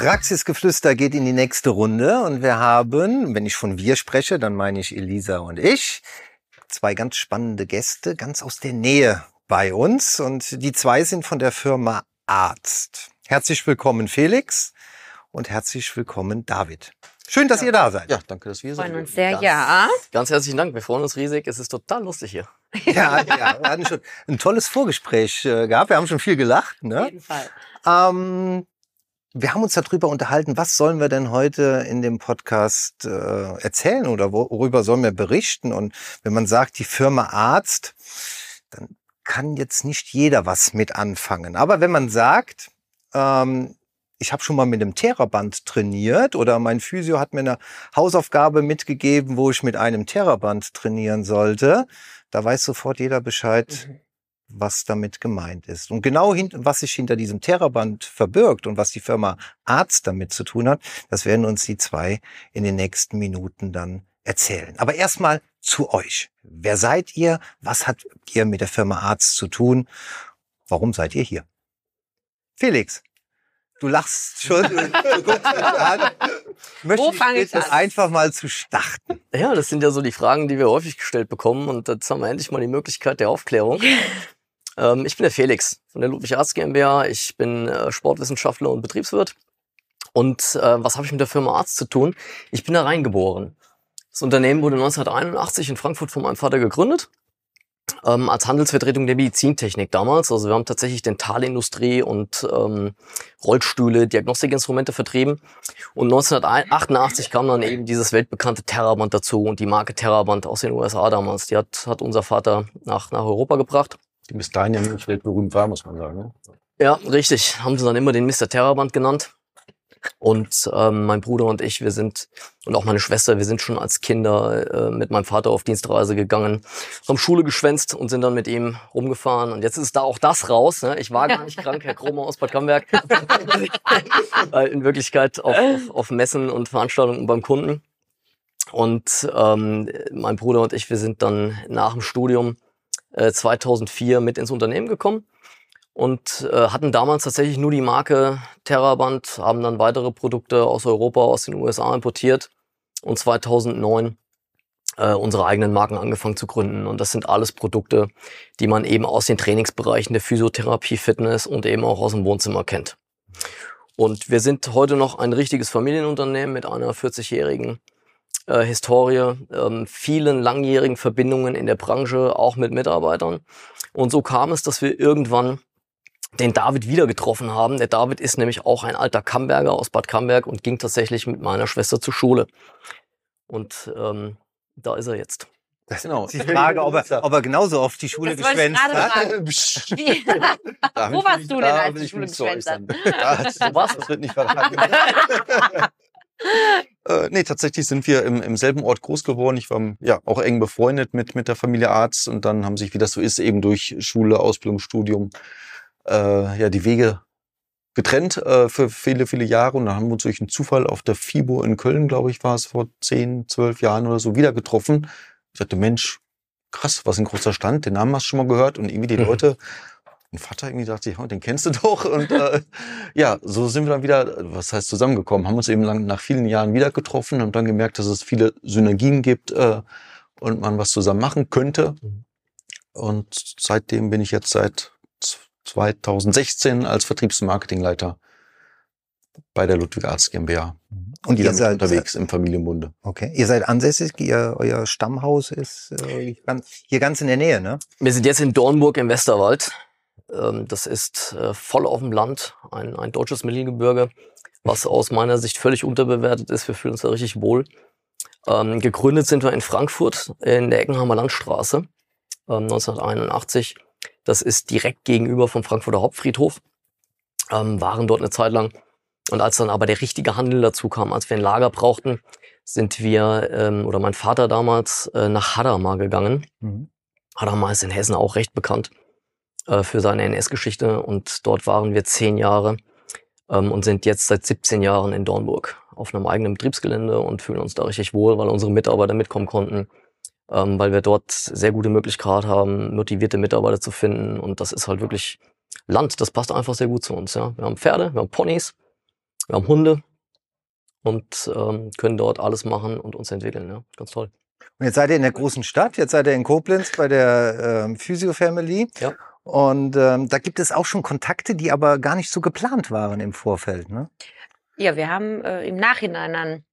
Praxisgeflüster geht in die nächste Runde und wir haben, wenn ich von wir spreche, dann meine ich Elisa und ich, zwei ganz spannende Gäste ganz aus der Nähe bei uns und die zwei sind von der Firma Arzt. Herzlich willkommen Felix und herzlich willkommen David. Schön, dass ja. ihr da seid. Ja, danke, dass wir Wir freuen sind. uns sehr, ganz, ja. Ganz herzlichen Dank. Wir freuen uns riesig. Es ist total lustig hier. Ja, ja, wir hatten schon ein tolles Vorgespräch äh, gehabt. Wir haben schon viel gelacht. Auf Ne? jeden Fall. Ähm, wir haben uns darüber unterhalten, was sollen wir denn heute in dem Podcast äh, erzählen oder worüber sollen wir berichten? Und wenn man sagt, die Firma Arzt, dann kann jetzt nicht jeder was mit anfangen. Aber wenn man sagt, ähm, ich habe schon mal mit einem Theraband trainiert oder mein Physio hat mir eine Hausaufgabe mitgegeben, wo ich mit einem Theraband trainieren sollte, da weiß sofort jeder Bescheid, Mhm. Was damit gemeint ist. Und genau hin, was sich hinter diesem Theraband verbirgt und was die Firma Arzt damit zu tun hat, das werden uns die zwei in den nächsten Minuten dann erzählen. Aber erstmal zu euch. Wer seid ihr? Was habt ihr mit der Firma Arzt zu tun? Warum seid ihr hier? Felix, du lachst schon. Du, du guckst an. Möchte Wo fange ich bitten, an? einfach mal zu starten. Ja, das sind ja so die Fragen, die wir häufig gestellt bekommen. Und jetzt haben wir endlich mal die Möglichkeit der Aufklärung. ähm, ich bin der Felix von der Ludwig Arzt GmbH. Ich bin äh, Sportwissenschaftler und Betriebswirt. Und äh, was habe ich mit der Firma Arzt zu tun? Ich bin da reingeboren. Das Unternehmen wurde 1981 in Frankfurt von meinem Vater gegründet. Ähm, als Handelsvertretung der Medizintechnik damals. Also wir haben tatsächlich Dentalindustrie und ähm, Rollstühle, Diagnostikinstrumente vertrieben. Und 1988 kam dann eben dieses weltbekannte Terraband dazu und die Marke Terraband aus den USA damals. Die hat, hat unser Vater nach, nach Europa gebracht. Die bis dahin ja nicht weltberühmt war, muss man sagen. Ne? Ja, richtig. Haben sie dann immer den Mr. Terraband genannt. Und ähm, mein Bruder und ich, wir sind, und auch meine Schwester, wir sind schon als Kinder äh, mit meinem Vater auf Dienstreise gegangen, haben Schule geschwänzt und sind dann mit ihm rumgefahren. Und jetzt ist da auch das raus. Ne? Ich war gar nicht krank, Herr Kromer aus Bad Camberg. Weil in Wirklichkeit auf, auf, auf Messen und Veranstaltungen beim Kunden. Und ähm, mein Bruder und ich, wir sind dann nach dem Studium äh, 2004 mit ins Unternehmen gekommen und äh, hatten damals tatsächlich nur die Marke Terraband, haben dann weitere Produkte aus Europa, aus den USA importiert und 2009 äh, unsere eigenen Marken angefangen zu gründen. Und das sind alles Produkte, die man eben aus den Trainingsbereichen der Physiotherapie, Fitness und eben auch aus dem Wohnzimmer kennt. Und wir sind heute noch ein richtiges Familienunternehmen mit einer 40-jährigen äh, Historie, ähm, vielen langjährigen Verbindungen in der Branche, auch mit Mitarbeitern. Und so kam es, dass wir irgendwann den David wieder getroffen haben. Der David ist nämlich auch ein alter Camberger aus Bad Camberg und ging tatsächlich mit meiner Schwester zur Schule. Und ähm, da ist er jetzt. Genau. Die Frage, ob er, ob er genauso oft die Schule Das geschwänzt hat. Wo warst du denn, als die ich Schule geschwänzt äußern. Das, das wird nicht verraten. äh, nee, tatsächlich sind wir im, im selben Ort groß geworden. Ich war ja auch eng befreundet mit, mit der Familie Arzt und dann haben sich, wie das so ist, eben durch Schule, Ausbildung, Studium, äh, ja, die Wege getrennt äh, für viele, viele Jahre und dann haben wir uns durch einen Zufall auf der FIBO in Köln, glaube ich, war es vor zehn, zwölf Jahren oder so, wieder getroffen. Ich sagte, Mensch, krass, was ein großer Stand, den Namen hast du schon mal gehört und irgendwie die. Leute, mein Vater irgendwie dachte ich, den kennst du doch und äh, ja, so sind wir dann wieder, was heißt zusammengekommen, haben uns eben lang, nach vielen Jahren wieder getroffen und dann gemerkt, dass es viele Synergien gibt äh, und man was zusammen machen könnte Mhm. und seitdem bin ich jetzt seit 2016 als Vertriebsmarketingleiter bei der Ludwig Arzt GmbH. Und Die ihr seid unterwegs im Familienbunde. Okay. Ihr seid ansässig, ihr, euer Stammhaus ist äh, hier ganz in der Nähe, ne? Wir sind jetzt in Dornburg im Westerwald. Ähm, das ist äh, voll auf dem Land, ein, ein deutsches Mittelgebirge, was aus meiner Sicht völlig unterbewertet ist. Wir fühlen uns da richtig wohl. Ähm, gegründet sind wir in Frankfurt in der Eckenheimer Landstraße ähm, 1981. Das ist direkt gegenüber vom Frankfurter Hauptfriedhof. Ähm, waren dort eine Zeit lang. Und als dann aber der richtige Handel dazu kam, als wir ein Lager brauchten, sind wir, ähm, oder mein Vater damals, äh, nach Hadamar gegangen. Mhm. Hadamar ist in Hessen auch recht bekannt äh, für seine NS-Geschichte und dort waren wir zehn Jahre ähm, und sind jetzt seit 17 Jahren in Dornburg auf einem eigenen Betriebsgelände und fühlen uns da richtig wohl, weil unsere Mitarbeiter mitkommen konnten, ähm, weil wir dort sehr gute Möglichkeit haben, motivierte Mitarbeiter zu finden und das ist halt wirklich Land, das passt einfach sehr gut zu uns. Ja. Wir haben Pferde, wir haben Ponys, wir haben Hunde und ähm, können dort alles machen und uns entwickeln. Ja. Ganz toll. Und jetzt seid ihr in der großen Stadt, jetzt seid ihr in Koblenz bei der ähm, Physio Family. Ja. Und ähm, da gibt es auch schon Kontakte, die aber gar nicht so geplant waren im Vorfeld. Ne? Ja, wir haben äh, im Nachhinein dann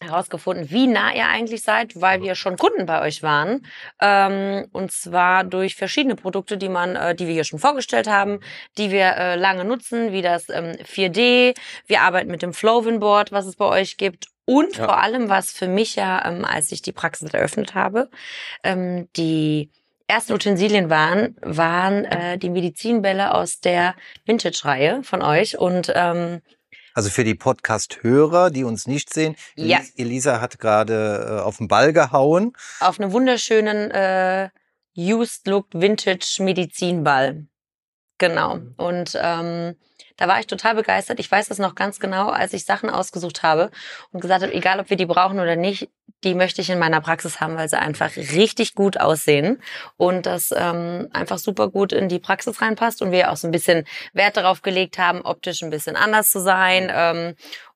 herausgefunden, wie nah ihr eigentlich seid, weil wir schon Kunden bei euch waren. Ähm, und zwar durch verschiedene Produkte, die man, äh, die wir hier schon vorgestellt haben, die wir äh, lange nutzen, wie das ähm, 4D. Wir arbeiten mit dem Flowin Board, was es bei euch gibt. Und Ja. vor allem, was für mich ja, ähm, als ich die Praxis eröffnet habe, ähm, die ersten Utensilien waren, waren äh, die Medizinbälle aus der Vintage-Reihe von euch. Und ähm, Also für die Podcast-Hörer, die uns nicht sehen, Ja. Elis- Elisa hat gerade äh, auf den Ball gehauen. auf einem wunderschönen äh, Used Look Vintage Medizinball. Genau. Und ähm, da war ich total begeistert. Ich weiß das noch ganz genau, als ich Sachen ausgesucht habe und gesagt habe, egal ob wir die brauchen oder nicht, die möchte ich in meiner Praxis haben, weil sie einfach richtig gut aussehen und das ähm, einfach super gut in die Praxis reinpasst und wir auch so ein bisschen Wert darauf gelegt haben, optisch ein bisschen anders zu sein. Ähm,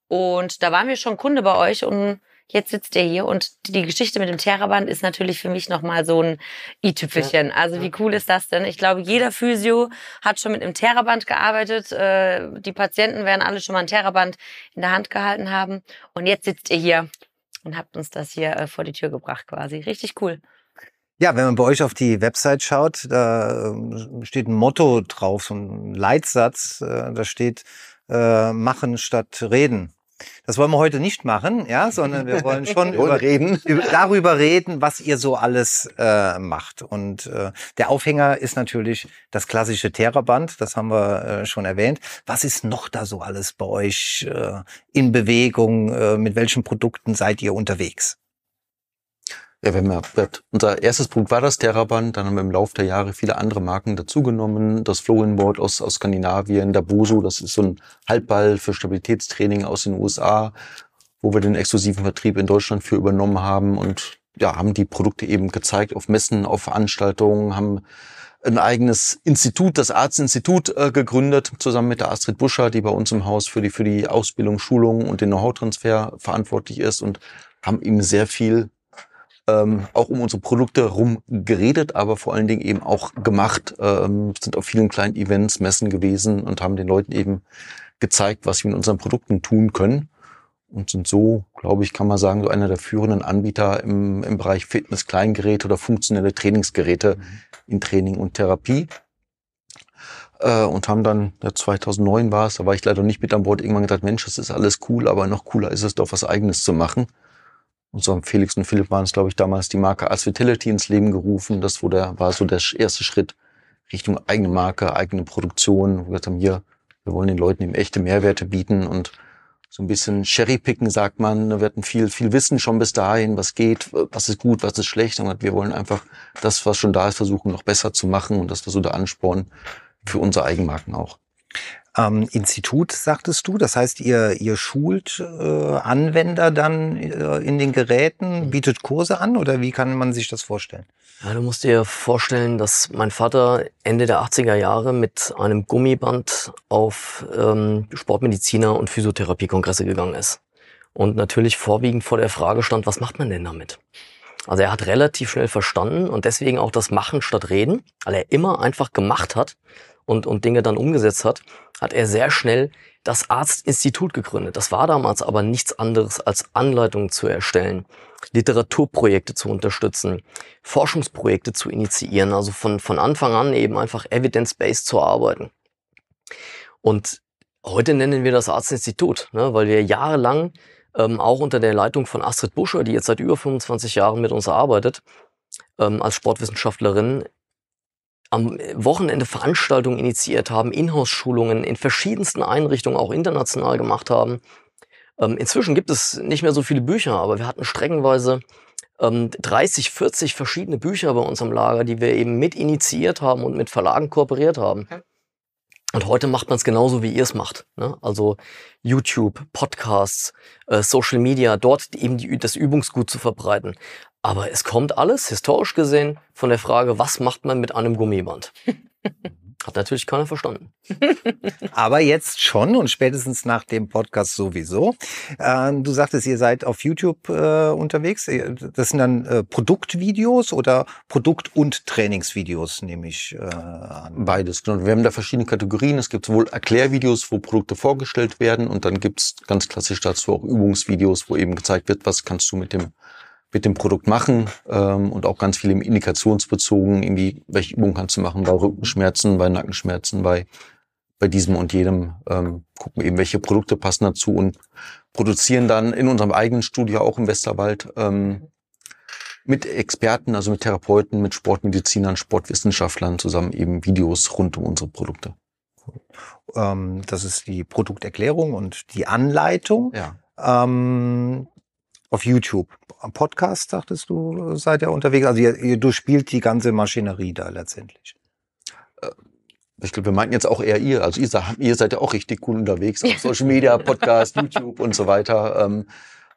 und da waren wir schon Kunde bei euch und jetzt sitzt ihr hier und die Geschichte mit dem Theraband ist natürlich für mich nochmal so ein i-Tüpfelchen. Also wie cool ist das denn? Ich glaube, jeder Physio hat schon mit einem Theraband gearbeitet. Äh, Die Patienten werden alle schon mal ein Theraband in der Hand gehalten haben. Und jetzt sitzt ihr hier und habt uns das hier äh, vor die Tür gebracht quasi. Richtig cool. Ja, wenn man bei euch auf die Website schaut, da ähm, steht ein Motto drauf, so ein Leitsatz, äh, da steht äh, machen statt reden. Das wollen wir heute nicht machen, ja, sondern wir wollen schon über, reden. über, darüber reden, was ihr so alles äh, macht. Und äh, der Aufhänger ist natürlich das klassische Theraband, das haben wir äh, schon erwähnt. Was ist noch da so alles bei euch äh, in Bewegung? Äh, mit welchen Produkten seid ihr unterwegs? Ja, wir haben unser erstes Produkt war das Terraband, dann haben wir im Laufe der Jahre viele andere Marken dazugenommen. Das Flow-In-Board aus, aus Skandinavien, der Boso, das ist so ein Halbball für Stabilitätstraining aus den USA, wo wir den exklusiven Vertrieb in Deutschland für übernommen haben und ja, haben die Produkte eben gezeigt auf Messen, auf Veranstaltungen, haben ein eigenes Institut, das Arztinstitut, äh, gegründet, zusammen mit der Astrid Buscher, die bei uns im Haus für die, für die Ausbildung, Schulung und den Know-how-Transfer verantwortlich ist und haben eben sehr viel ähm, auch um unsere Produkte rum geredet, aber vor allen Dingen eben auch gemacht, ähm, sind auf vielen kleinen Events, Messen gewesen und haben den Leuten eben gezeigt, was wir mit unseren Produkten tun können. Und sind so, glaube ich, kann man sagen, so einer der führenden Anbieter im, im Bereich Fitness, Kleingeräte oder funktionelle Trainingsgeräte in Training und Therapie. Äh, und haben dann, ja, 2009 war es, da war ich leider nicht mit an Bord, irgendwann gedacht, Mensch, das ist alles cool, aber noch cooler ist es doch, was Eigenes zu machen. Und so haben Felix und Philipp waren es, glaube ich, damals die Marke Vitality ins Leben gerufen. Das wo war so der erste Schritt Richtung eigene Marke, eigene Produktion. Wir haben, hier, wir wollen den Leuten eben echte Mehrwerte bieten und so ein bisschen Cherrypicken, sagt man. Wir hatten viel, viel Wissen schon bis dahin, was geht, was ist gut, was ist schlecht. Und wir wollen einfach das, was schon da ist, versuchen, noch besser zu machen. Und das war so der Ansporn für unsere Eigenmarken auch. Ähm, Institut, sagtest du. Das heißt, ihr, ihr schult äh, Anwender dann äh, in den Geräten, bietet Kurse an oder wie kann man sich das vorstellen? Ja, du musst dir vorstellen, dass mein Vater Ende der 80er Jahre mit einem Gummiband auf ähm, Sportmediziner und Physiotherapiekongresse gegangen ist. Und natürlich vorwiegend vor der Frage stand, was macht man denn damit? Also er hat relativ schnell verstanden und deswegen auch das Machen statt Reden, weil er immer einfach gemacht hat und, und Dinge dann umgesetzt hat, hat er sehr schnell das Arztinstitut gegründet. Das war damals aber nichts anderes als Anleitungen zu erstellen, Literaturprojekte zu unterstützen, Forschungsprojekte zu initiieren, also von, von Anfang an eben einfach evidence-based zu arbeiten. Und heute nennen wir das Arztinstitut, ne, weil wir jahrelang ähm, auch unter der Leitung von Astrid Buscher, die jetzt seit über 25 Jahren mit uns arbeitet, ähm, als Sportwissenschaftlerin, am Wochenende Veranstaltungen initiiert haben, Inhouse-Schulungen in verschiedensten Einrichtungen auch international gemacht haben Ähm, inzwischen gibt es nicht mehr so viele Bücher, aber wir hatten streckenweise ähm, 30, 40 verschiedene Bücher bei uns am Lager, die wir eben mit initiiert haben und mit Verlagen kooperiert haben. Okay. Und heute macht man es genauso, wie ihr es macht. Ne? Also YouTube, Podcasts, äh, Social Media, dort eben die, das Übungsgut zu verbreiten. Aber es kommt alles, historisch gesehen, von der Frage, was macht man mit einem Gummiband? Hat natürlich keiner verstanden. Aber jetzt schon und spätestens nach dem Podcast sowieso. Äh, du sagtest, ihr seid auf YouTube äh, unterwegs. Das sind dann äh, Produktvideos oder Produkt- und Trainingsvideos, nehme ich äh, an. Beides. genau. Wir haben da verschiedene Kategorien. Es gibt sowohl Erklärvideos, wo Produkte vorgestellt werden und dann gibt's ganz klassisch dazu auch Übungsvideos, wo eben gezeigt wird, was kannst du mit dem mit dem Produkt machen ähm, und auch ganz viel im indikationsbezogen, irgendwie, welche Übungen kannst du machen bei Rückenschmerzen, bei Nackenschmerzen, bei, bei diesem und jedem, ähm, gucken eben, welche Produkte passen dazu und produzieren dann in unserem eigenen Studio auch im Westerwald ähm, mit Experten, also mit Therapeuten, mit Sportmedizinern, Sportwissenschaftlern zusammen eben Videos rund um unsere Produkte. Ähm, das ist die Produkterklärung und die Anleitung. Ja. Ähm, auf YouTube. Am Podcast, sagtest du, seid ihr unterwegs. Also ihr, ihr durchspielt die ganze Maschinerie da letztendlich. Ich glaube, wir meinten jetzt auch eher ihr. Also ihr, ihr seid ja auch richtig cool unterwegs auf Social Media, Podcast, YouTube und so weiter. Ähm,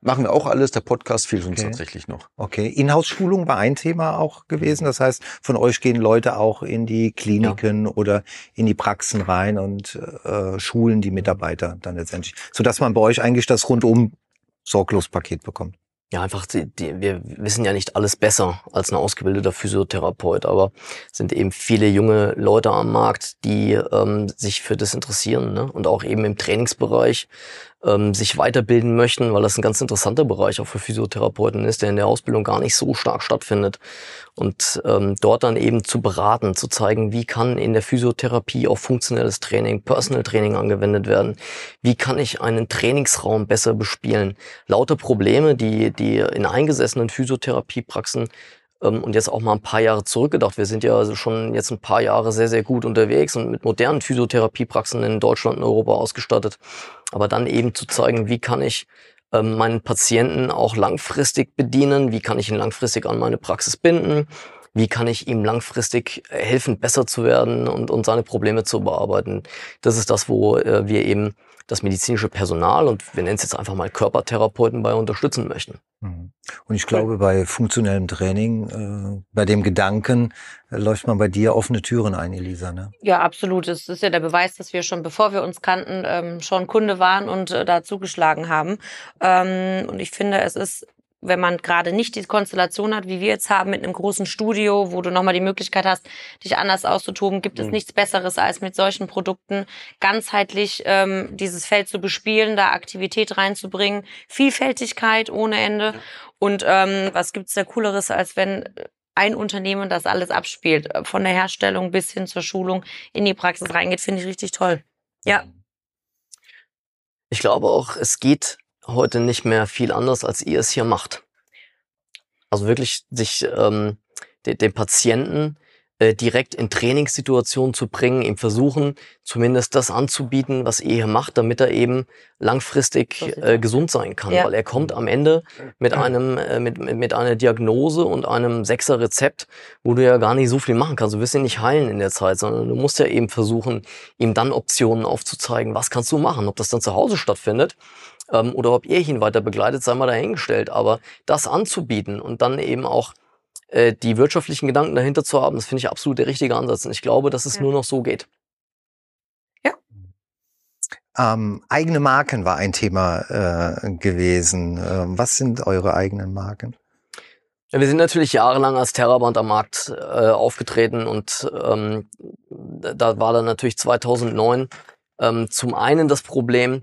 machen wir auch alles. Der Podcast fehlt uns Okay. tatsächlich noch. Okay, Inhouse-Schulung war ein Thema auch gewesen. Das heißt, von euch gehen Leute auch in die Kliniken oder in die Praxen rein und äh, schulen die Mitarbeiter dann letztendlich, sodass man bei euch eigentlich das rundum Sorglospaket bekommt. Ja, einfach, die, die, wir wissen ja nicht alles besser als ein ausgebildeter Physiotherapeut, aber es sind eben viele junge Leute am Markt, die ähm, sich für das interessieren ne? und auch eben im Trainingsbereich ähm, sich weiterbilden möchten, weil das ein ganz interessanter Bereich auch für Physiotherapeuten ist, der in der Ausbildung gar nicht so stark stattfindet. Und ähm, dort dann eben zu beraten, zu zeigen, wie kann in der Physiotherapie auch funktionelles Training, Personal Training angewendet werden, wie kann ich einen Trainingsraum besser bespielen. Lauter Probleme, die, die in eingesessenen Physiotherapiepraxen und jetzt auch mal ein paar Jahre zurückgedacht. Wir sind ja also schon jetzt ein paar Jahre sehr, sehr gut unterwegs und mit modernen Physiotherapiepraxen in Deutschland und Europa ausgestattet. Aber dann eben zu zeigen, wie kann ich ähm, meinen Patienten auch langfristig bedienen, wie kann ich ihn langfristig an meine Praxis binden, wie kann ich ihm langfristig helfen, besser zu werden und, und seine Probleme zu bearbeiten. Das ist das, wo äh, wir eben das medizinische Personal und wir nennen es jetzt einfach mal Körpertherapeuten bei unterstützen möchten. Mhm. Und ich glaube, bei funktionellem Training, äh, bei dem Gedanken, äh, läuft man bei dir offene Türen ein, Elisa. Ne? Ja, absolut. Es ist ja der Beweis, dass wir schon, bevor wir uns kannten, ähm, schon Kunde waren und äh, da zugeschlagen haben. Ähm, und ich finde, es ist wenn man gerade nicht die Konstellation hat, wie wir jetzt haben, mit einem großen Studio, wo du nochmal die Möglichkeit hast, dich anders auszutoben, gibt es Mhm. nichts Besseres, als mit solchen Produkten ganzheitlich ähm, dieses Feld zu bespielen, da Aktivität reinzubringen, Vielfältigkeit ohne Ende. Und ähm, was gibt's da Cooleres, als wenn ein Unternehmen das alles abspielt, von der Herstellung bis hin zur Schulung in die Praxis reingeht, finde ich richtig toll. Ja. Ich glaube auch, es geht heute nicht mehr viel anders, als ihr es hier macht. Also wirklich sich ähm, de, den Patienten äh, direkt in Trainingssituationen zu bringen, ihm versuchen, zumindest das anzubieten, was ihr hier macht, damit er eben langfristig äh, gesund sein kann. Ja. Weil er kommt am Ende mit einem, äh, mit, mit einer Diagnose und einem Sechser-Rezept, wo du ja gar nicht so viel machen kannst. Du wirst ihn nicht heilen in der Zeit, sondern du musst ja eben versuchen, ihm dann Optionen aufzuzeigen, was kannst du machen, ob das dann zu Hause stattfindet ähm, oder ob ihr ihn weiter begleitet, sei mal dahingestellt. Aber das anzubieten und dann eben auch äh, die wirtschaftlichen Gedanken dahinter zu haben, das finde ich absolut der richtige Ansatz. Und ich glaube, dass es Ja. nur noch so geht. Ähm, eigene Marken war ein Thema äh, gewesen. Ähm, was sind eure eigenen Marken? Ja, wir sind natürlich jahrelang als Terraband am Markt äh, aufgetreten und ähm, da da war dann natürlich 2009 ähm, zum einen das Problem,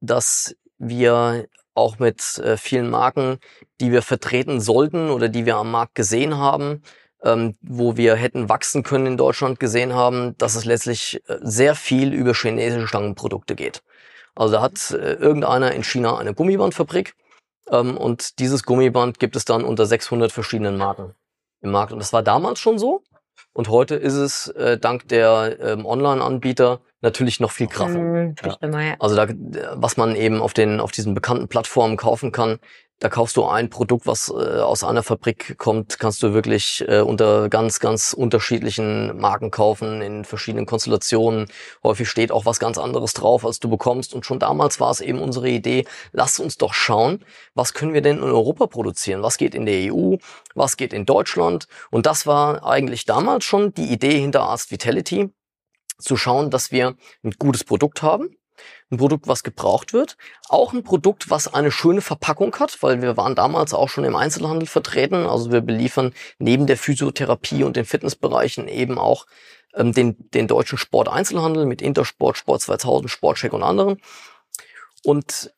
dass wir auch mit äh, vielen Marken, die wir vertreten sollten oder die wir am Markt gesehen haben, ähm, wo wir hätten wachsen können in Deutschland gesehen haben, dass es letztlich äh, sehr viel über chinesische Stangenprodukte geht. Also da hat äh, irgendeiner in China eine Gummibandfabrik ähm, und dieses Gummiband gibt es dann unter 600 verschiedenen Marken im Markt. Und das war damals schon so. Und heute ist es äh, dank der ähm, Online-Anbieter natürlich noch viel krasser. Mhm, ja. Also da, was man eben auf den auf diesen bekannten Plattformen kaufen kann, da kaufst du ein Produkt, was äh, aus einer Fabrik kommt, kannst du wirklich äh, unter ganz, ganz unterschiedlichen Marken kaufen, in verschiedenen Konstellationen. Häufig steht auch was ganz anderes drauf, als du bekommst. Und schon damals war es eben unsere Idee, lass uns doch schauen, was können wir denn in Europa produzieren? Was geht in der EU? Was geht in Deutschland? Und das war eigentlich damals schon die Idee hinter Arzt Vitality, zu schauen, dass wir ein gutes Produkt haben, ein Produkt, was gebraucht wird, auch ein Produkt, was eine schöne Verpackung hat, weil wir waren damals auch schon im Einzelhandel vertreten. Also wir beliefern neben der Physiotherapie und den Fitnessbereichen eben auch ähm, den, den deutschen Sport-Einzelhandel mit Intersport, Sport 2000, Sportcheck und anderen. Und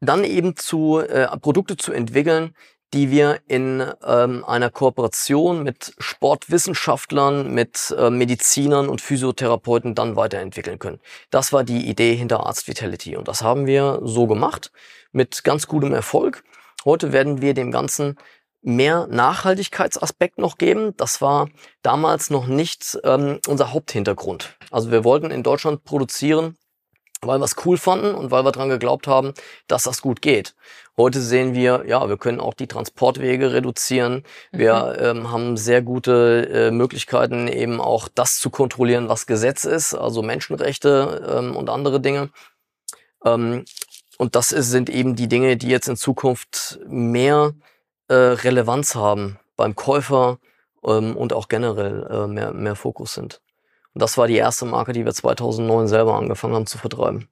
dann eben zu äh, Produkte zu entwickeln, die wir in ähm, einer Kooperation mit Sportwissenschaftlern, mit äh, Medizinern und Physiotherapeuten dann weiterentwickeln können. Das war die Idee hinter Arzt Vitality und das haben wir so gemacht mit ganz gutem Erfolg. Heute werden wir dem Ganzen mehr Nachhaltigkeitsaspekt noch geben. Das war damals noch nicht ähm, unser Haupthintergrund. Also wir wollten in Deutschland produzieren, weil wir es cool fanden und weil wir dran geglaubt haben, dass das gut geht. Heute sehen wir, ja, wir können auch die Transportwege reduzieren. Wir Mhm. ähm, haben sehr gute äh, Möglichkeiten, eben auch das zu kontrollieren, was Gesetz ist, also Menschenrechte ähm, und andere Dinge. Ähm, und das ist, sind eben die Dinge, die jetzt in Zukunft mehr äh, Relevanz haben beim Käufer ähm, und auch generell äh, mehr, mehr Fokus sind. Und das war die erste Marke, die wir 2009 selber angefangen haben zu vertreiben.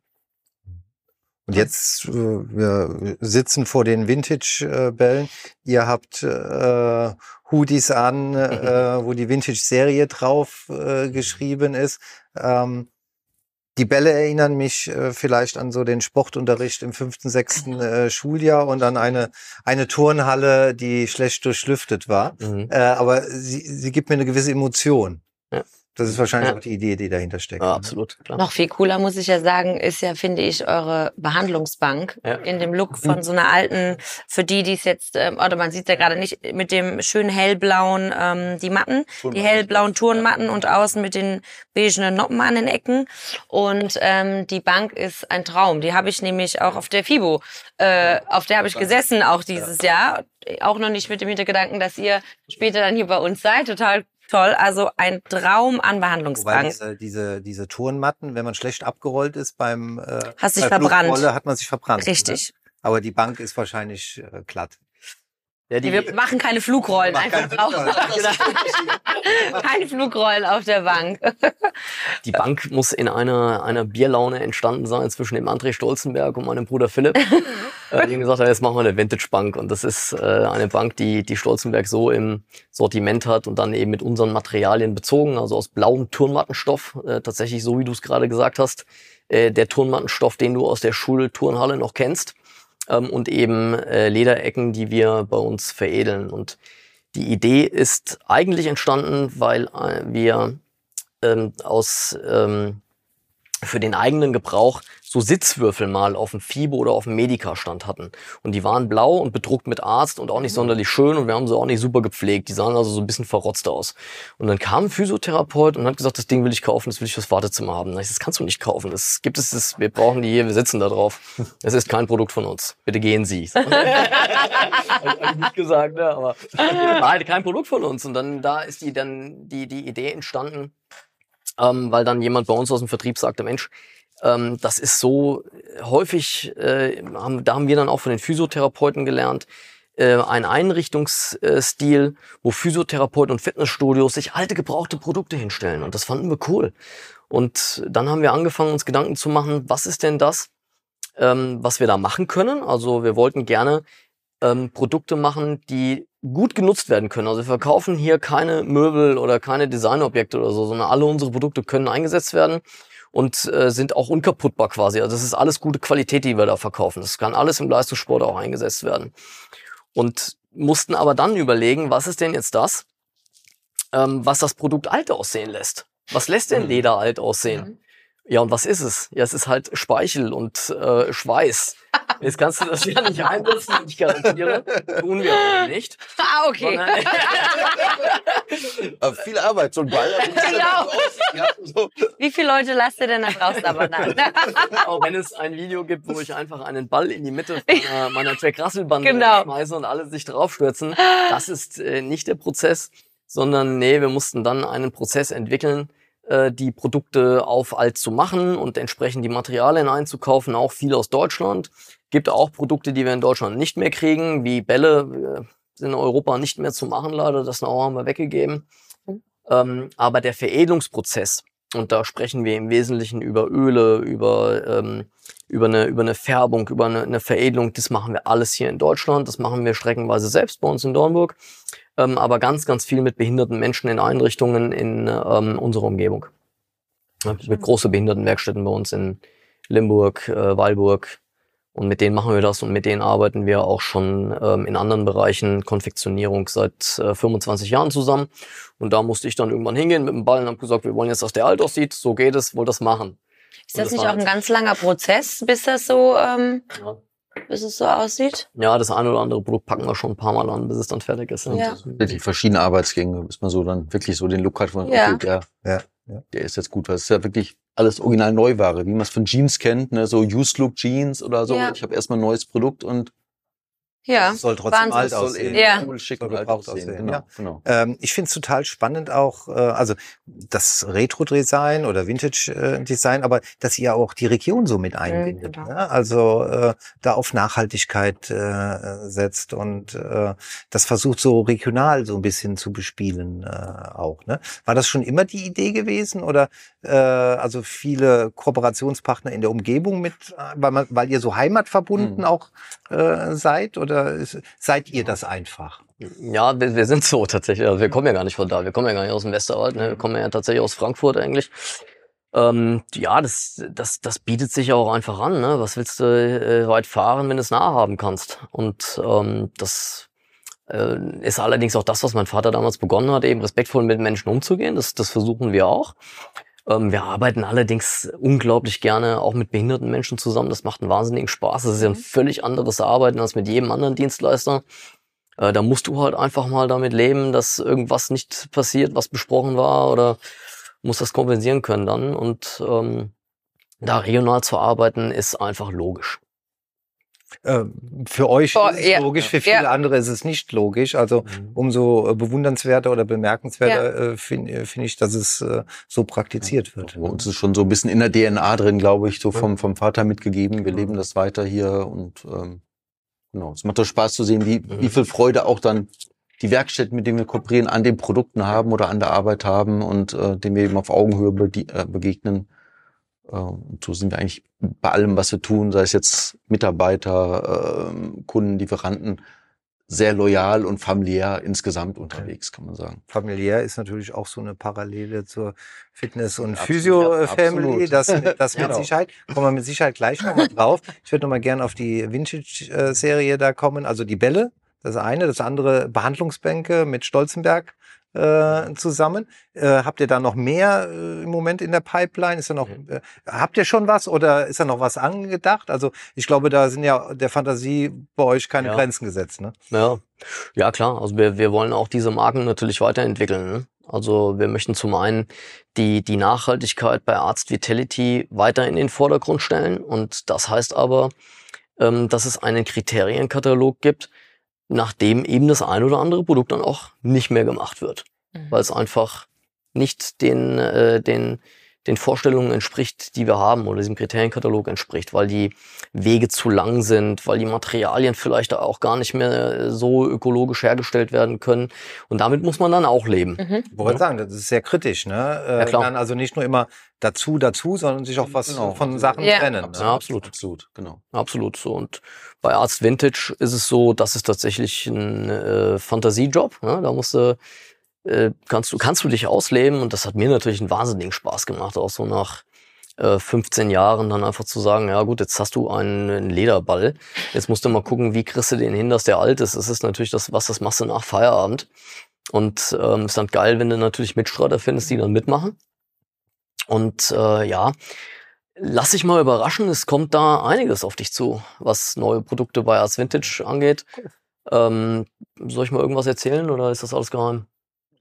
Und jetzt, äh, wir sitzen vor den Vintage-Bällen. Ihr habt äh, Hoodies an, äh, wo die Vintage-Serie drauf äh, geschrieben ist. Ähm, die Bälle erinnern mich äh, vielleicht an so den Sportunterricht im fünften, sechsten äh, Schuljahr und an eine, eine Turnhalle, die schlecht durchlüftet war. Mhm. Äh, aber sie, sie gibt mir eine gewisse Emotion. Ja. Das ist wahrscheinlich Ja. auch die Idee, die dahinter steckt. Ja, absolut. Klar. Noch viel cooler, muss ich ja sagen, ist ja, finde ich, eure Behandlungsbank Ja. in dem Look von so einer alten, für die, die es jetzt, ähm, oder man sieht ja gerade nicht, mit dem schönen hellblauen, ähm, die Matten, die hellblauen Turnmatten und außen mit den beigen Noppen an den Ecken. Und ähm, die Bank ist ein Traum. Die habe ich nämlich auch auf der FIBO, äh, auf der habe ich gesessen auch dieses Jahr. Auch noch nicht mit dem Hintergedanken, dass ihr später dann hier bei uns seid. Total toll. Also ein Traum an Behandlungsbank. diese, diese, diese Turnmatten, wenn man schlecht abgerollt ist beim äh, Hast bei verbrannt. Flugrolle, hat man sich verbrannt. Richtig. Ne? Aber die Bank ist wahrscheinlich äh, glatt. Ja, die, Wir machen keine Flugrollen, einfach keine. Flugrollen. keine Flugrollen auf der Bank. die Bank muss in einer, einer Bierlaune entstanden sein zwischen dem André Stolzenberg und meinem Bruder Philipp. äh, die haben gesagt, haben, jetzt machen wir eine Vintage-Bank. Und das ist äh, eine Bank, die, die Stolzenberg so im Sortiment hat und dann eben mit unseren Materialien bezogen, also aus blauem Turnmattenstoff, äh, tatsächlich so, wie du es gerade gesagt hast. Äh, der Turnmattenstoff, den du aus der Schulturnhalle noch kennst. Ähm, und eben äh, Lederecken, die wir bei uns veredeln. Und die Idee ist eigentlich entstanden, weil äh, wir ähm, aus ähm, für den eigenen Gebrauch so Sitzwürfel mal auf dem FIBO oder auf dem Medica-Stand hatten. Und die waren blau und bedruckt mit Arzt und auch nicht sonderlich schön und wir haben sie auch nicht super gepflegt. Die sahen also so ein bisschen verrotzt aus. Und dann kam ein Physiotherapeut und hat gesagt, das Ding will ich kaufen, das will ich fürs Wartezimmer haben. Ich, das kannst du nicht kaufen. Das gibt es, das, wir brauchen die hier, wir sitzen da drauf. Das ist kein Produkt von uns. Bitte gehen Sie. Hab ich nicht gesagt, ne? aber nein, kein Produkt von uns. Und dann da ist die dann die die Idee entstanden, ähm, weil dann jemand bei uns aus dem Vertrieb sagte, Mensch, ähm, das ist so häufig, äh, haben, da haben wir dann auch von den Physiotherapeuten gelernt, äh, ein Einrichtungsstil, wo Physiotherapeuten und Fitnessstudios sich alte gebrauchte Produkte hinstellen. Und das fanden wir cool. Und dann haben wir angefangen, uns Gedanken zu machen, was ist denn das, ähm, was wir da machen können? Also wir wollten gerne ähm, Produkte machen, die gut genutzt werden können. Also wir verkaufen hier keine Möbel oder keine Designobjekte oder so, sondern alle unsere Produkte können eingesetzt werden und äh, sind auch unkaputtbar quasi. Also das ist alles gute Qualität, die wir da verkaufen. Das kann alles im Leistungssport auch eingesetzt werden. Und mussten aber dann überlegen, was ist denn jetzt das, ähm, was das Produkt alt aussehen lässt? Was lässt denn Leder alt aussehen? Ja, und was ist es? Ja, es ist halt Speichel und äh, Schweiß. Jetzt kannst du das ja nicht einsetzen, ich garantiere. Tun wir auch nicht. Ah, okay. Aber viel Arbeit, so ein Ball. Genau. Wie viele Leute lasst ihr denn da draußen aber nach? auch wenn es ein Video gibt, wo ich einfach einen Ball in die Mitte meiner, meiner Jack Russell Bande Genau. schmeiße und alle sich draufstürzen, das ist äh, nicht der Prozess, sondern nee, wir mussten dann einen Prozess entwickeln, die Produkte auf alt zu machen und entsprechend die Materialien einzukaufen, auch viel aus Deutschland. Gibt auch Produkte, die wir in Deutschland nicht mehr kriegen, wie Bälle, äh, sind in Europa nicht mehr zu machen leider, das Know-how haben wir weggegeben. Ähm, aber der Veredelungsprozess, und da sprechen wir im Wesentlichen über Öle, über, ähm, über, eine, über eine Färbung, über eine, eine Veredelung, das machen wir alles hier in Deutschland, das machen wir streckenweise selbst bei uns in Dornburg, ähm, aber ganz, ganz viel mit behinderten Menschen in Einrichtungen in ähm, unserer Umgebung. Ja, mit große Behindertenwerkstätten bei uns in Limburg, äh, Weilburg. Und mit denen machen wir das und mit denen arbeiten wir auch schon ähm, in anderen Bereichen Konfektionierung seit äh, 25 Jahren zusammen. Und da musste ich dann irgendwann hingehen mit dem Ball und habe gesagt, wir wollen jetzt, dass der alt aussieht, so geht es, wollt das machen. Ist das das nicht auch ein jetzt- ganz langer Prozess, bis das so, ähm, Ja. Bis es so aussieht? Ja, das eine oder andere Produkt packen wir schon ein paar Mal an, bis es dann fertig ist. Ja. Die verschiedenen Arbeitsgänge, bis man so dann wirklich so den Look hat von, Ja. okay, der, Ja, ja. der ist jetzt gut. weil es ist ja wirklich alles original Neuware, wie man es von Jeans kennt, ne, so Used Look Jeans oder so. Ja. Ich habe erstmal ein neues Produkt und Ja. Es soll trotzdem Wahnsinn. alt aussehen. eben Ja. cool, schick Soll und alt aussehen. aussehen, Genau, ja. genau. Ähm, ich finde es total spannend auch, äh, also das Retro-Design oder Vintage-Design, aber dass ihr auch die Region so mit einbindet. genau. Ne? Also äh, da auf Nachhaltigkeit äh, setzt und äh, das versucht so regional so ein bisschen zu bespielen äh, auch. Ne? War das schon immer die Idee gewesen oder äh, also viele Kooperationspartner in der Umgebung mit, äh, weil, man, weil ihr so heimatverbunden Mhm. auch äh, seid oder ist, seid ihr das einfach? Ja, wir, wir sind so tatsächlich. Also wir kommen ja gar nicht von da. Wir kommen ja gar nicht aus dem Westerwald. Ne? Wir kommen ja tatsächlich aus Frankfurt eigentlich. Ähm, ja, das, das, das bietet sich ja auch einfach an. Ne? Was willst du äh, weit fahren, wenn du es nah haben kannst? Und ähm, das äh, ist allerdings auch das, was mein Vater damals begonnen hat, eben respektvoll mit Menschen umzugehen. Das, das versuchen wir auch. Ähm, wir arbeiten allerdings unglaublich gerne auch mit behinderten Menschen zusammen. Das macht einen wahnsinnigen Spaß. Das ist ja ein völlig anderes Arbeiten als mit jedem anderen Dienstleister. Äh, da musst du halt einfach mal damit leben, dass irgendwas nicht passiert, was besprochen war oder musst das kompensieren können dann. Und ähm, da regional zu arbeiten, ist einfach logisch. Ähm, Für euch Oh, ist es ja. logisch, für viele Ja. andere ist es nicht logisch. Also umso äh, bewundernswerter oder bemerkenswerter äh, finde äh, finde ich, dass es äh, so praktiziert wird. Bei uns ist schon so ein bisschen in der DNA drin, glaube ich, so vom, vom Vater mitgegeben. Wir leben das weiter hier und ähm, genau. Es macht doch Spaß zu sehen, wie, Mhm. wie viel Freude auch dann die Werkstätten, mit denen wir kooperieren, an den Produkten haben oder an der Arbeit haben und äh, denen wir eben auf Augenhöhe be äh, begegnen. Und so sind wir eigentlich bei allem, was wir tun, sei es jetzt Mitarbeiter, ähm, Kunden, Lieferanten, sehr loyal und familiär insgesamt unterwegs, kann man sagen. Familiär ist natürlich auch so eine Parallele zur Fitness- und Physio-Family. Das, das mit Genau. Sicherheit, kommen wir mit Sicherheit gleich nochmal drauf. Ich würde nochmal gerne auf die Vintage-Serie da kommen. Also die Bälle, das eine. Das andere Behandlungsbänke mit Stolzenberg äh, zusammen. Äh, habt ihr da noch mehr äh, im Moment in der Pipeline? Ist da noch, äh, habt ihr schon was oder ist da noch was angedacht? Also ich glaube, da sind ja der Fantasie bei euch keine Ja. Grenzen gesetzt. Ne? Ja, ja klar. Also wir, wir wollen auch diese Marken natürlich weiterentwickeln. Ne? Also wir möchten zum einen die, die Nachhaltigkeit bei Arzt Vitality weiter in den Vordergrund stellen. Und das heißt aber, ähm, dass es einen Kriterienkatalog gibt, nachdem eben das ein oder andere Produkt dann auch nicht mehr gemacht wird. Mhm. Weil es einfach nicht den, äh, den, den Vorstellungen entspricht, die wir haben oder diesem Kriterienkatalog entspricht, weil die Wege zu lang sind, weil die Materialien vielleicht auch gar nicht mehr so ökologisch hergestellt werden können. Und damit muss man dann auch leben. Mhm. Ich wollte sagen, das ist sehr kritisch, ne? Äh, Ja, klar. Dann also nicht nur immer dazu, dazu, sondern sich auch was Genau. von Sachen Ja. trennen. Absolut, Ne? absolut. Absolut, genau. Absolut so. Und bei Arzt Vintage ist es so, das ist tatsächlich ein äh, Fantasiejob. Ne? Da musst du, äh, kannst du, kannst du dich ausleben und das hat mir natürlich einen wahnsinnigen Spaß gemacht, auch so nach äh, 15 Jahren dann einfach zu sagen, ja gut, jetzt hast du einen, Lederball, jetzt musst du mal gucken, wie kriegst du den hin, dass der alt ist. Das ist natürlich das, was das machst du nach Feierabend. Und ähm, ist dann geil, wenn du natürlich Mitstreiter findest, die dann mitmachen. Und äh, ja, lass dich mal überraschen, es kommt da einiges auf dich zu, was neue Produkte bei Ars Vintage angeht. Ähm, soll ich mal irgendwas erzählen oder ist das alles geheim?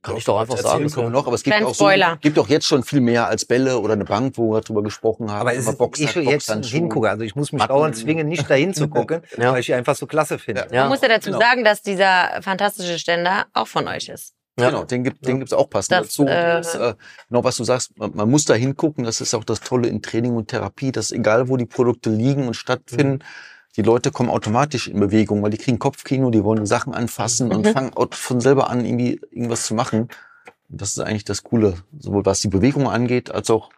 Kann ich doch einfach sagen. können wir noch, aber es gibt auch, so, Spoiler. gibt auch jetzt schon viel mehr als Bälle oder eine Bank, wo wir drüber gesprochen haben. Aber es ist, Boxsack, ich will jetzt hingucke. Also ich muss mich dauernd zwingen, nicht dahin zu gucken, Ja. weil ich die einfach so klasse finde. Ja. Man muss ja dazu genau. sagen, dass dieser fantastische Ständer auch von euch ist. Ja. Genau, den gibt den gibt's auch passend Das, dazu. äh, das, äh, genau, was du sagst, man, man muss da hingucken. Das ist auch das Tolle in Training und Therapie, dass egal wo die Produkte liegen und stattfinden, die Leute kommen automatisch in Bewegung, weil die kriegen Kopfkino, die wollen Sachen anfassen und Mhm. fangen von selber an, irgendwie irgendwas zu machen. Und das ist eigentlich das Coole, sowohl was die Bewegung angeht, als auch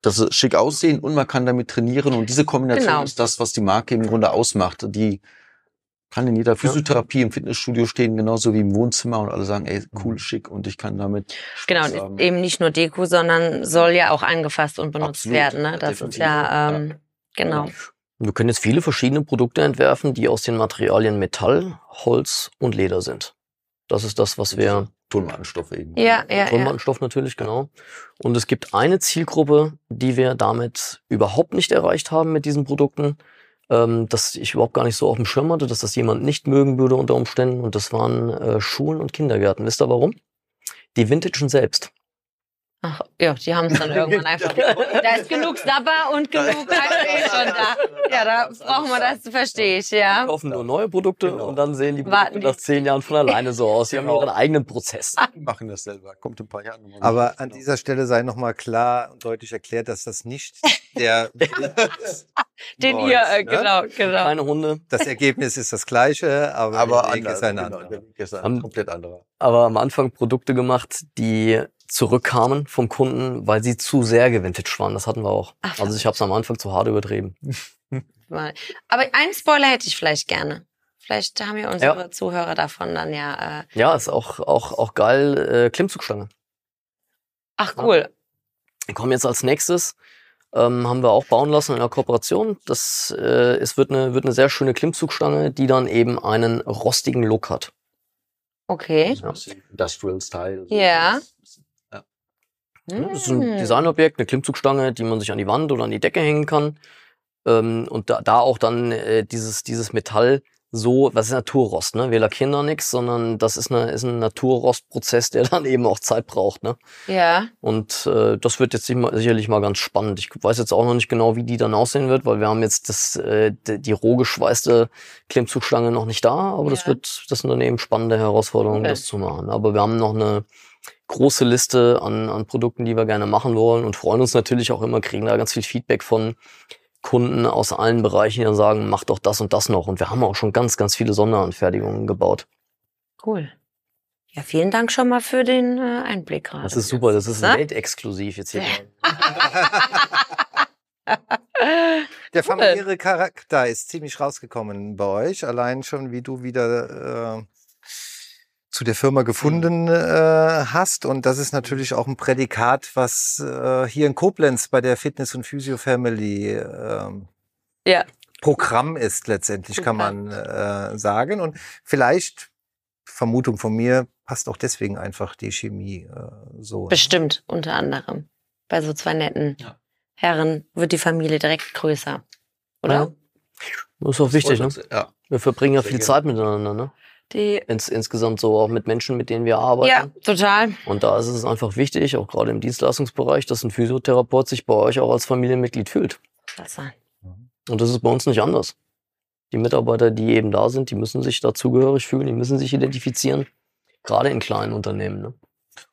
dass sie schick aussehen und man kann damit trainieren. Und diese Kombination Genau. ist das, was die Marke im Grunde ausmacht. Die kann in jeder Physiotherapie im Fitnessstudio stehen, genauso wie im Wohnzimmer und alle sagen, ey, cool, schick und ich kann damit Genau, haben. ist eben nicht nur Deko, sondern soll ja auch angefasst und benutzt Absolut, werden. Ne? ja, Das ist definitiv, ja, ja. ähm, genau. Wir können jetzt viele verschiedene Produkte entwerfen, die aus den Materialien Metall, Holz und Leder sind. Das ist das, was wir Tonmantenstoffe eben. Ja, ja, ja. Tonbandenstoff natürlich, genau. Und es gibt eine Zielgruppe, die wir damit überhaupt nicht erreicht haben mit diesen Produkten, ähm, dass ich überhaupt gar nicht so auf dem Schirm hatte, dass das jemand nicht mögen würde unter Umständen. Und das waren äh, Schulen und Kindergärten. Wisst ihr warum? Die Vintagen selbst. Ach, ja, die haben es dann irgendwann einfach. Da ist genug Sabber und genug eh schon da. Ja, da brauchen wir das, verstehe ich, Die ja. kaufen nur neue Produkte Genau. und dann sehen die Produkte die- nach zehn Jahren von alleine so aus. Sie haben Genau. ihren eigenen Prozess. Die machen das selber. Kommt in ein paar Jahren. nochmal. Aber an dieser Stelle sei nochmal klar und deutlich erklärt, dass das nicht der Den Boys, hier, äh, ne? genau, genau. Kleine Hunde. Das Ergebnis ist das gleiche, aber, aber der Weg ist ein genau, anderer. der Weg ist ein komplett anderer. aber am Anfang Produkte gemacht, die zurückkamen vom Kunden, weil sie zu sehr gewintaged waren. Das hatten wir auch. Ach, also ich habe es am Anfang zu hart übertrieben. Aber einen Spoiler hätte ich vielleicht gerne. Vielleicht haben ja unsere Zuhörer davon dann ja. Äh, Ja, ist auch auch auch geil. Äh, Klimmzugstange. ach cool. Wir kommen jetzt als nächstes. Ähm, haben wir auch bauen lassen in einer Kooperation. Das äh, es wird eine wird eine sehr schöne Klimmzugstange, die dann eben einen rostigen Look hat. Okay. Ja. Industrial Style. Ja. Ja, Das ist ein Mm. Designobjekt, eine Klimmzugstange, die man sich an die Wand oder an die Decke hängen kann. Ähm, und da, da auch dann äh, dieses, dieses Metall so, was ist Naturrost, ne? Wir lackieren da nichts, sondern das ist, eine, ist ein Naturrostprozess, der dann eben auch Zeit braucht, ne? Ja. Und äh, das wird jetzt sicher- sicherlich mal ganz spannend. Ich weiß jetzt auch noch nicht genau, wie die dann aussehen wird, weil wir haben jetzt das, äh, die, die rohgeschweißte Klimmzugstange noch nicht da, aber das Ja. wird, das sind dann eben spannende Herausforderungen, Okay. das zu machen. Aber wir haben noch eine große Liste an, an Produkten, die wir gerne machen wollen und freuen uns natürlich auch immer, kriegen da ganz viel Feedback von Kunden aus allen Bereichen, die dann sagen, mach doch das und das noch. Und wir haben auch schon ganz, ganz viele Sonderanfertigungen gebaut. Cool. Ja, vielen Dank schon mal für den äh, Einblick gerade. Das ist super, das ist Ne? weltexklusiv jetzt hier. Der familiäre Charakter ist ziemlich rausgekommen bei euch. Allein schon, wie du wieder äh, zu der Firma gefunden äh, hast. Und das ist natürlich auch ein Prädikat, was äh, hier in Koblenz bei der Fitness- und Physio-Family ähm, Ja. Programm ist letztendlich, kann man äh, sagen. Und vielleicht, Vermutung von mir, passt auch deswegen einfach die Chemie äh, so. Bestimmt, unter anderem. Bei so zwei netten Ja. Herren wird die Familie direkt größer. Oder? Ja. Das ist auch wichtig, ne? Ja. Wir verbringen ja viel. Zeit miteinander, ne? Die, Ins, insgesamt so auch mit Menschen, mit denen wir arbeiten. ja, total. Und da ist es einfach wichtig, auch gerade im Dienstleistungsbereich, dass ein Physiotherapeut sich bei euch auch als Familienmitglied fühlt. Klasse. Und das ist bei uns nicht anders. Die Mitarbeiter, die eben da sind, die müssen sich dazugehörig fühlen, die müssen sich identifizieren. Gerade in kleinen Unternehmen. Ne?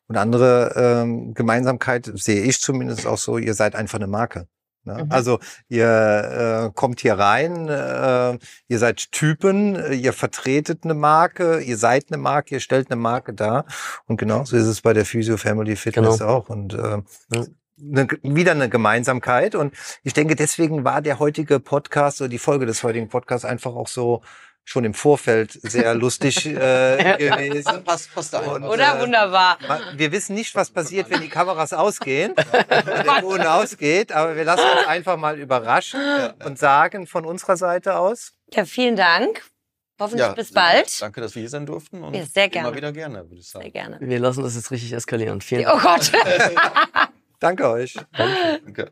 Und andere ähm, Gemeinsamkeit sehe ich zumindest auch so, ihr seid einfach eine Marke. Ne? Mhm. Also ihr äh, kommt hier rein, äh, ihr seid Typen, ihr vertretet eine Marke, ihr seid eine Marke, ihr stellt eine Marke dar. Und genauso ist es bei der Physio Family Fitness Genau. auch. Und äh, eine, wieder eine Gemeinsamkeit. Und ich denke, deswegen war der heutige Podcast oder die Folge des heutigen Podcasts einfach auch so schon im Vorfeld sehr lustig äh, gewesen. Passt, passt da Und. Oder äh, wunderbar. Wir wissen nicht, was passiert, wenn die Kameras ausgehen, wenn der Ton ausgeht, aber wir lassen uns einfach mal überraschen und sagen von unserer Seite aus, Ja, vielen Dank. Hoffentlich Ja, bis bald. Danke, dass wir hier sein durften. Und Ja, sehr gerne. Immer wieder gerne, würde ich sagen. Sehr gerne. Wir lassen das jetzt richtig eskalieren. Vielen Oh Gott. Danke euch. Danke.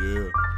yeah.